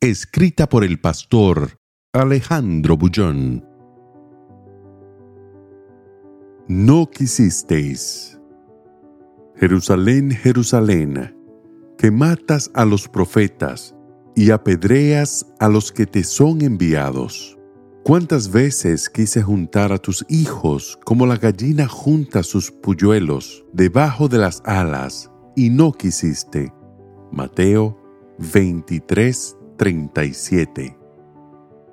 Escrita por el pastor Alejandro Bullón. No quisisteis. Jerusalén, Jerusalén, que matas a los profetas y apedreas a los que te son enviados. ¿Cuántas veces quise juntar a tus hijos como la gallina junta sus polluelos debajo de las alas y no quisiste? Mateo 23, 37.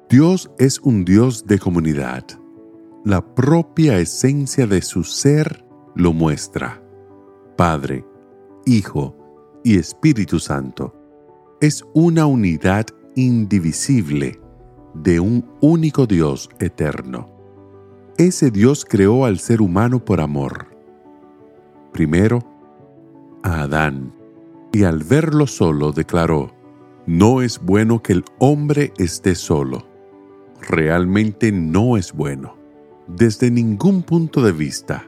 Dios es un Dios de comunidad. La propia esencia de su ser lo muestra. Padre, Hijo y Espíritu Santo. Es una unidad indivisible de un único Dios eterno. Ese Dios creó al ser humano por amor. Primero, a Adán, y al verlo solo declaró, no es bueno que el hombre esté solo. Realmente no es bueno. Desde ningún punto de vista,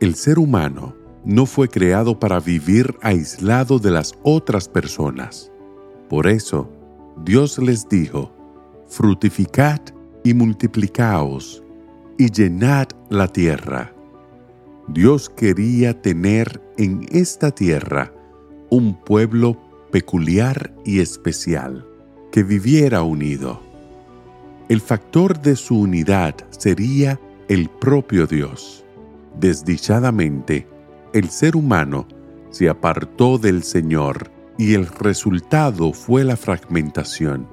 el ser humano no fue creado para vivir aislado de las otras personas. Por eso, Dios les dijo, fructificad y multiplicaos, y llenad la tierra. Dios quería tener en esta tierra un pueblo peculiar y especial, que viviera unido. El factor de su unidad sería el propio Dios. Desdichadamente, el ser humano se apartó del Señor y el resultado fue la fragmentación.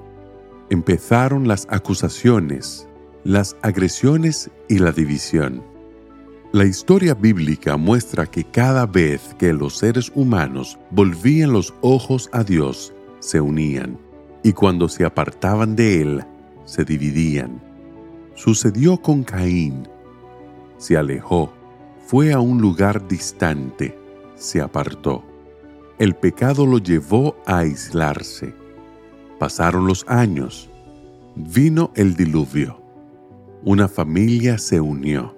Empezaron las acusaciones, las agresiones y la división. La historia bíblica muestra que cada vez que los seres humanos volvían los ojos a Dios, se unían, y cuando se apartaban de Él, se dividían. Sucedió con Caín. Se alejó fue a un lugar distante, se apartó. El pecado lo llevó a aislarse. Pasaron los años. Vino el diluvio. Una familia se unió.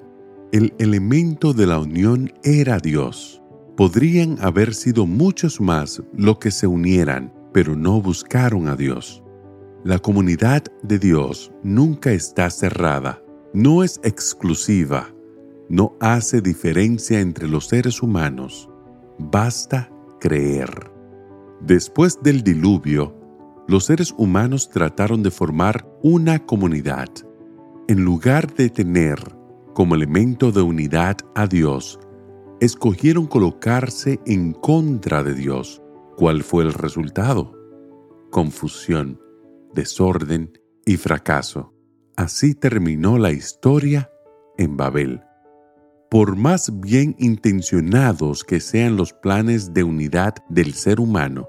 El elemento de la unión era Dios. Podrían haber sido muchos más los que se unieran, pero no buscaron a Dios. La comunidad de Dios nunca está cerrada, no es exclusiva, no hace diferencia entre los seres humanos, basta creer. Después del diluvio, los seres humanos trataron de formar una comunidad. En lugar de tener como elemento de unidad a Dios, escogieron colocarse en contra de Dios. ¿Cuál fue el resultado? Confusión, desorden y fracaso. Así terminó la historia en Babel. Por más bien intencionados que sean los planes de unidad del ser humano,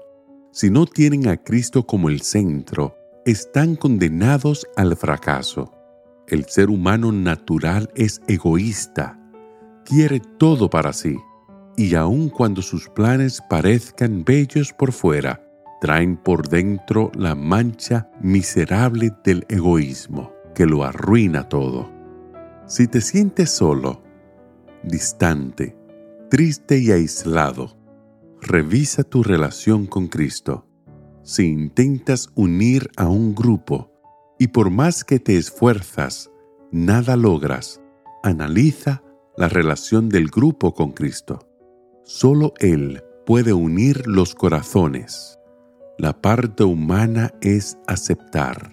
si no tienen a Cristo como el centro, están condenados al fracaso. El ser humano natural es egoísta, quiere todo para sí, y aun cuando sus planes parezcan bellos por fuera, traen por dentro la mancha miserable del egoísmo que lo arruina todo. Si te sientes solo, distante, triste y aislado, revisa tu relación con Cristo. Si intentas unir a un grupo y por más que te esfuerzas, nada logras, analiza la relación del grupo con Cristo. Solo Él puede unir los corazones. La parte humana es aceptar.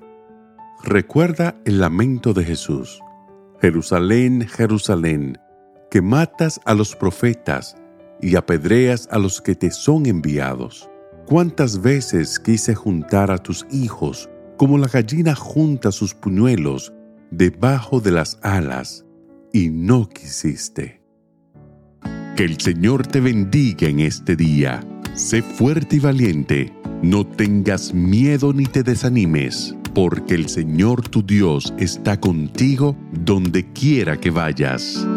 Recuerda el lamento de Jesús. Jerusalén, Jerusalén, que matas a los profetas y apedreas a los que te son enviados. ¿Cuántas veces quise juntar a tus hijos como la gallina junta sus puñuelos debajo de las alas y no quisiste? Que el Señor te bendiga en este día. Sé fuerte y valiente. No tengas miedo ni te desanimes porque el Señor tu Dios está contigo donde quiera que vayas.